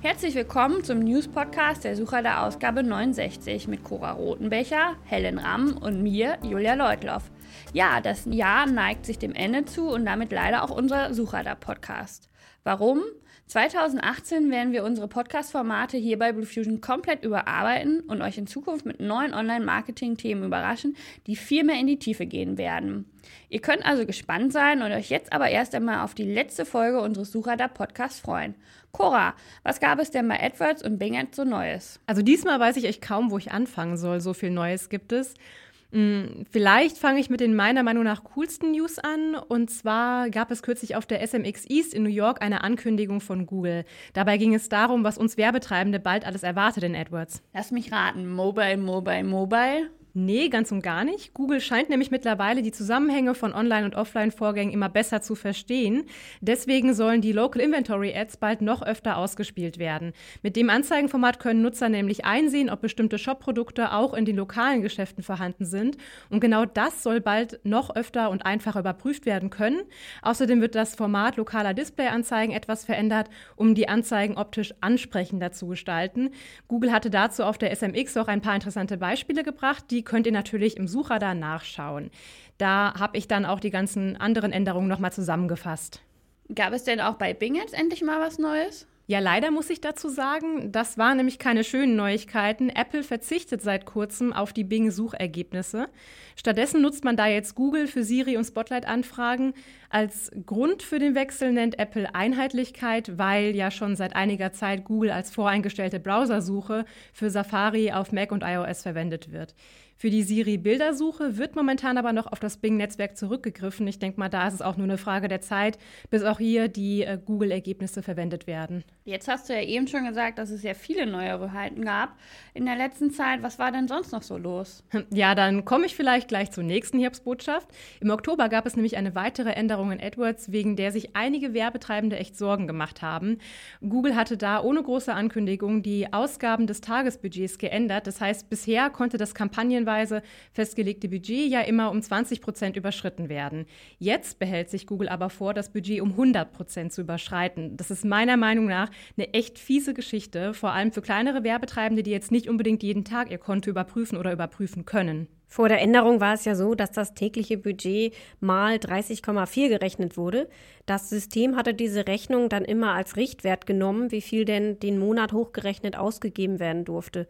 Herzlich willkommen zum News-Podcast der Sucher der Ausgabe 69 mit Cora Rotenbecher, Helen Ramm und mir, Julia Leutloff. Ja, das Jahr neigt sich dem Ende zu und damit leider auch unser Sucher der Podcast. Warum? 2018 werden wir unsere Podcast-Formate hier bei Blue Fusion komplett überarbeiten und euch in Zukunft mit neuen Online-Marketing-Themen überraschen, die viel mehr in die Tiefe gehen werden. Ihr könnt also gespannt sein und euch jetzt aber erst einmal auf die letzte Folge unseres Suchradar Podcasts freuen. Cora, was gab es denn bei AdWords und Bing so Neues? Also diesmal weiß ich echt kaum, wo ich anfangen soll. So viel Neues gibt es. Hm, vielleicht fange ich mit den meiner Meinung nach coolsten News an. Und zwar gab es kürzlich auf der SMX East in New York eine Ankündigung von Google. Dabei ging es darum, was uns Werbetreibende bald alles erwartet in AdWords. Lass mich raten. Mobile, Mobile, Mobile. Nee, ganz und gar nicht. Google scheint nämlich mittlerweile die Zusammenhänge von Online- und Offline-Vorgängen immer besser zu verstehen. Deswegen sollen die Local Inventory Ads bald noch öfter ausgespielt werden. Mit dem Anzeigenformat können Nutzer nämlich einsehen, ob bestimmte Shop-Produkte auch in den lokalen Geschäften vorhanden sind. Und genau das soll bald noch öfter und einfacher überprüft werden können. Außerdem wird das Format lokaler Display-Anzeigen etwas verändert, um die Anzeigen optisch ansprechender zu gestalten. Google hatte dazu auf der SMX auch ein paar interessante Beispiele gebracht, die könnt ihr natürlich im Suchradar nachschauen. Da habe ich dann auch die ganzen anderen Änderungen nochmal zusammengefasst. Gab es denn auch bei Bing jetzt endlich mal was Neues? Ja, leider muss ich dazu sagen, das waren nämlich keine schönen Neuigkeiten. Apple verzichtet seit kurzem auf die Bing-Suchergebnisse. Stattdessen nutzt man da jetzt Google für Siri und Spotlight-Anfragen. Als Grund für den Wechsel nennt Apple Einheitlichkeit, weil ja schon seit einiger Zeit Google als voreingestellte Browsersuche für Safari auf Mac und iOS verwendet wird. Für die Siri-Bildersuche wird momentan aber noch auf das Bing-Netzwerk zurückgegriffen. Ich denke mal, da ist es auch nur eine Frage der Zeit, bis auch hier die äh, Google-Ergebnisse verwendet werden. Jetzt hast du ja eben schon gesagt, dass es ja viele Neuerungen gab in der letzten Zeit. Was war denn sonst noch so los? Ja, dann komme ich vielleicht gleich zur nächsten Hiobsbotschaft. Im Oktober gab es nämlich eine weitere Änderung in AdWords, wegen der sich einige Werbetreibende echt Sorgen gemacht haben. Google hatte da ohne große Ankündigung die Ausgaben des Tagesbudgets geändert. Das heißt, bisher konnte das Kampagnen teilweise festgelegte Budget ja immer um 20 Prozent überschritten werden. Jetzt behält sich Google aber vor, das Budget um 100 Prozent zu überschreiten. Das ist meiner Meinung nach eine echt fiese Geschichte, vor allem für kleinere Werbetreibende, die jetzt nicht unbedingt jeden Tag ihr Konto überprüfen oder überprüfen können. Vor der Änderung war es ja so, dass das tägliche Budget mal 30,4 gerechnet wurde. Das System hatte diese Rechnung dann immer als Richtwert genommen, wie viel denn den Monat hochgerechnet ausgegeben werden durfte.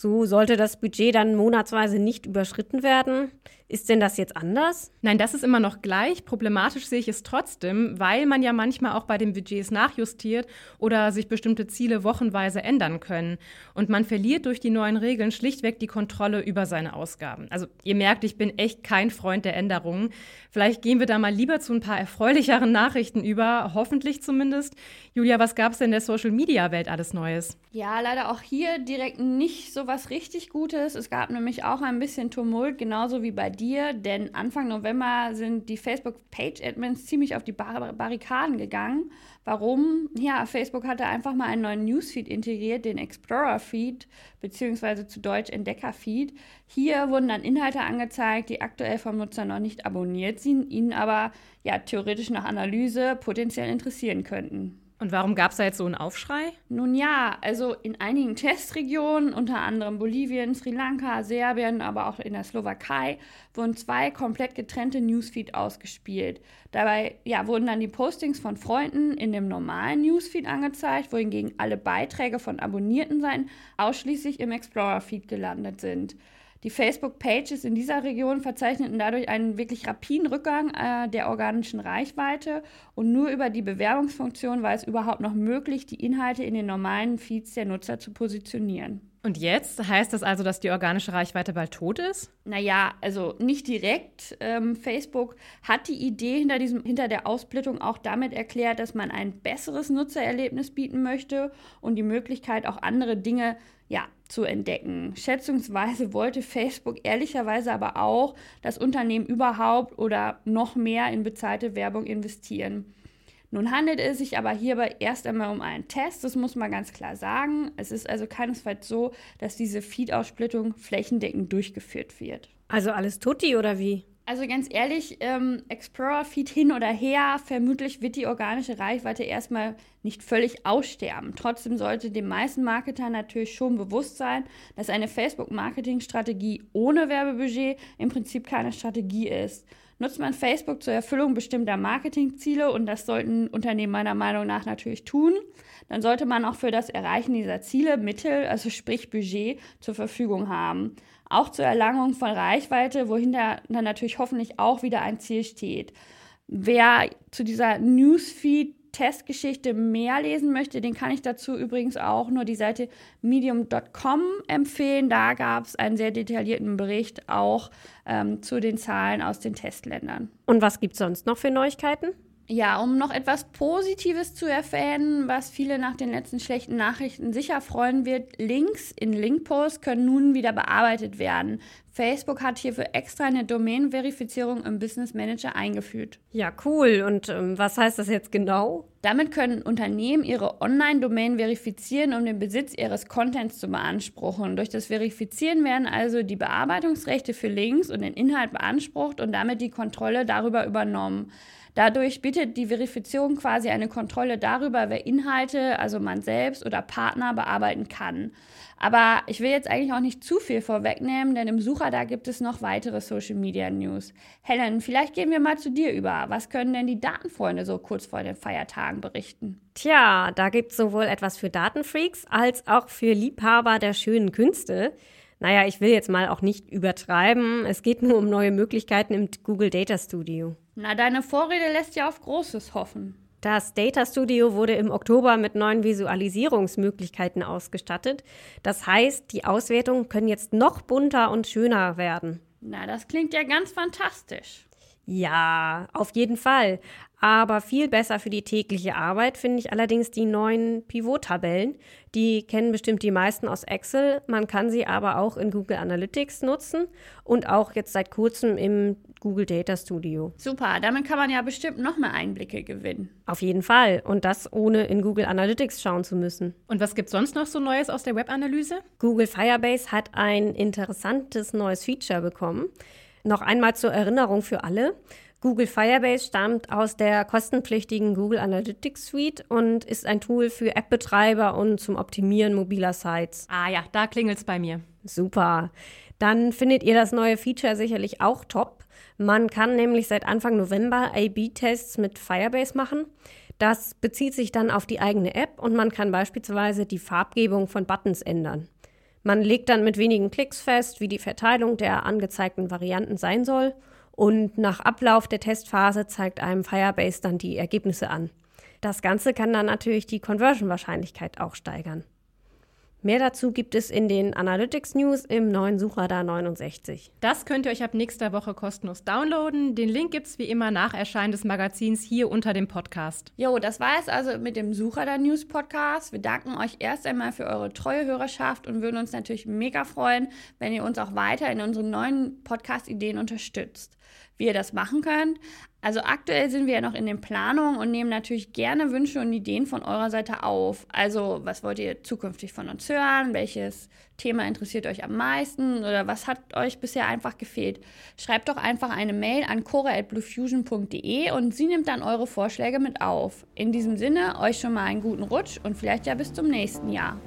So sollte das Budget dann monatsweise nicht überschritten werden. Ist denn das jetzt anders? Nein, das ist immer noch gleich. Problematisch sehe ich es trotzdem, weil man ja manchmal auch bei den Budgets nachjustiert oder sich bestimmte Ziele wochenweise ändern können. Und man verliert durch die neuen Regeln schlichtweg die Kontrolle über seine Ausgaben. Also ihr merkt, ich bin echt kein Freund der Änderungen. Vielleicht gehen wir da mal lieber zu ein paar erfreulicheren Nachrichten über, hoffentlich zumindest. Julia, was gab es denn in der Social-Media-Welt alles Neues? Ja, leider auch hier direkt nicht so was richtig Gutes. Es gab nämlich auch ein bisschen Tumult, genauso wie bei dir, denn Anfang November sind die Facebook-Page-Admins ziemlich auf die Bar Barrikaden gegangen. Warum? Ja, Facebook hatte einfach mal einen neuen Newsfeed integriert, den Explorer-Feed, beziehungsweise zu Deutsch Entdecker-Feed. Hier wurden dann Inhalte angezeigt, die aktuell vom Nutzer noch nicht abonniert sind, ihnen aber ja theoretisch nach Analyse potenziell interessieren könnten. Und warum gab es da jetzt so einen Aufschrei? Nun ja, also in einigen Testregionen, unter anderem Bolivien, Sri Lanka, Serbien, aber auch in der Slowakei, wurden zwei komplett getrennte Newsfeed ausgespielt. Dabei ja, wurden dann die Postings von Freunden in dem normalen Newsfeed angezeigt, wohingegen alle Beiträge von abonnierten Seiten ausschließlich im Explorer-Feed gelandet sind. Die Facebook-Pages in dieser Region verzeichneten dadurch einen wirklich rapiden Rückgang äh, der organischen Reichweite und nur über die Bewerbungsfunktion war es überhaupt noch möglich, die Inhalte in den normalen Feeds der Nutzer zu positionieren. Und jetzt heißt das also, dass die organische Reichweite bald tot ist? Naja, also nicht direkt. Ähm, Facebook hat die Idee hinter, diesem, hinter der Ausblittung auch damit erklärt, dass man ein besseres Nutzererlebnis bieten möchte und die Möglichkeit, auch andere Dinge ja, zu entdecken. Schätzungsweise wollte Facebook ehrlicherweise aber auch das Unternehmen überhaupt oder noch mehr in bezahlte Werbung investieren. Nun handelt es sich aber hierbei erst einmal um einen Test, das muss man ganz klar sagen. Es ist also keinesfalls so, dass diese Feed-Aussplittung flächendeckend durchgeführt wird. Also alles tutti oder wie? Also ganz ehrlich, ähm, Explorer-Feed hin oder her, vermutlich wird die organische Reichweite erstmal nicht völlig aussterben. Trotzdem sollte den meisten Marketern natürlich schon bewusst sein, dass eine Facebook-Marketing-Strategie ohne Werbebudget im Prinzip keine Strategie ist. Nutzt man Facebook zur Erfüllung bestimmter Marketingziele, und das sollten Unternehmen meiner Meinung nach natürlich tun, dann sollte man auch für das Erreichen dieser Ziele Mittel, also sprich Budget, zur Verfügung haben auch zur Erlangung von Reichweite, wohinter dann natürlich hoffentlich auch wieder ein Ziel steht. Wer zu dieser Newsfeed Testgeschichte mehr lesen möchte, den kann ich dazu übrigens auch nur die Seite medium.com empfehlen. Da gab es einen sehr detaillierten Bericht auch ähm, zu den Zahlen aus den Testländern. Und was gibt es sonst noch für Neuigkeiten? Ja, um noch etwas Positives zu erwähnen, was viele nach den letzten schlechten Nachrichten sicher freuen wird, Links in Linkposts können nun wieder bearbeitet werden. Facebook hat hierfür extra eine Domain-Verifizierung im Business Manager eingeführt. Ja, cool. Und ähm, was heißt das jetzt genau? Damit können Unternehmen ihre Online-Domain verifizieren, um den Besitz ihres Contents zu beanspruchen. Durch das Verifizieren werden also die Bearbeitungsrechte für Links und den Inhalt beansprucht und damit die Kontrolle darüber übernommen. Dadurch bietet die Verifizierung quasi eine Kontrolle darüber, wer Inhalte, also man selbst oder Partner, bearbeiten kann. Aber ich will jetzt eigentlich auch nicht zu viel vorwegnehmen, denn im Sucher da gibt es noch weitere Social Media News. Helen, vielleicht gehen wir mal zu dir über. Was können denn die Datenfreunde so kurz vor den Feiertagen berichten? Tja, da gibt es sowohl etwas für Datenfreaks als auch für Liebhaber der schönen Künste. Naja, ich will jetzt mal auch nicht übertreiben. Es geht nur um neue Möglichkeiten im Google Data Studio. Na, deine Vorrede lässt ja auf Großes hoffen. Das Data Studio wurde im Oktober mit neuen Visualisierungsmöglichkeiten ausgestattet. Das heißt, die Auswertungen können jetzt noch bunter und schöner werden. Na, das klingt ja ganz fantastisch. Ja, auf jeden Fall. Aber viel besser für die tägliche Arbeit finde ich allerdings die neuen Pivot-Tabellen. Die kennen bestimmt die meisten aus Excel. Man kann sie aber auch in Google Analytics nutzen und auch jetzt seit kurzem im Google Data Studio. Super, damit kann man ja bestimmt noch mehr Einblicke gewinnen. Auf jeden Fall. Und das ohne in Google Analytics schauen zu müssen. Und was gibt es sonst noch so Neues aus der Webanalyse? Google Firebase hat ein interessantes neues Feature bekommen. Noch einmal zur Erinnerung für alle. Google Firebase stammt aus der kostenpflichtigen Google Analytics Suite und ist ein Tool für App-Betreiber und zum Optimieren mobiler Sites. Ah ja, da klingelt es bei mir. Super. Dann findet ihr das neue Feature sicherlich auch top. Man kann nämlich seit Anfang November A-B-Tests mit Firebase machen. Das bezieht sich dann auf die eigene App und man kann beispielsweise die Farbgebung von Buttons ändern. Man legt dann mit wenigen Klicks fest, wie die Verteilung der angezeigten Varianten sein soll und nach Ablauf der Testphase zeigt einem Firebase dann die Ergebnisse an. Das Ganze kann dann natürlich die Conversion-Wahrscheinlichkeit auch steigern. Mehr dazu gibt es in den Analytics News im neuen Suchradar 69. Das könnt ihr euch ab nächster Woche kostenlos downloaden. Den Link gibt es wie immer nach Erscheinen des Magazins hier unter dem Podcast. Jo, das war es also mit dem Suchradar News Podcast. Wir danken euch erst einmal für eure treue Hörerschaft und würden uns natürlich mega freuen, wenn ihr uns auch weiter in unseren neuen Podcast-Ideen unterstützt wie ihr das machen könnt. Also aktuell sind wir ja noch in den Planungen und nehmen natürlich gerne Wünsche und Ideen von eurer Seite auf. Also was wollt ihr zukünftig von uns hören? Welches Thema interessiert euch am meisten? Oder was hat euch bisher einfach gefehlt? Schreibt doch einfach eine Mail an cora.bluefusion.de und sie nimmt dann eure Vorschläge mit auf. In diesem Sinne, euch schon mal einen guten Rutsch und vielleicht ja bis zum nächsten Jahr.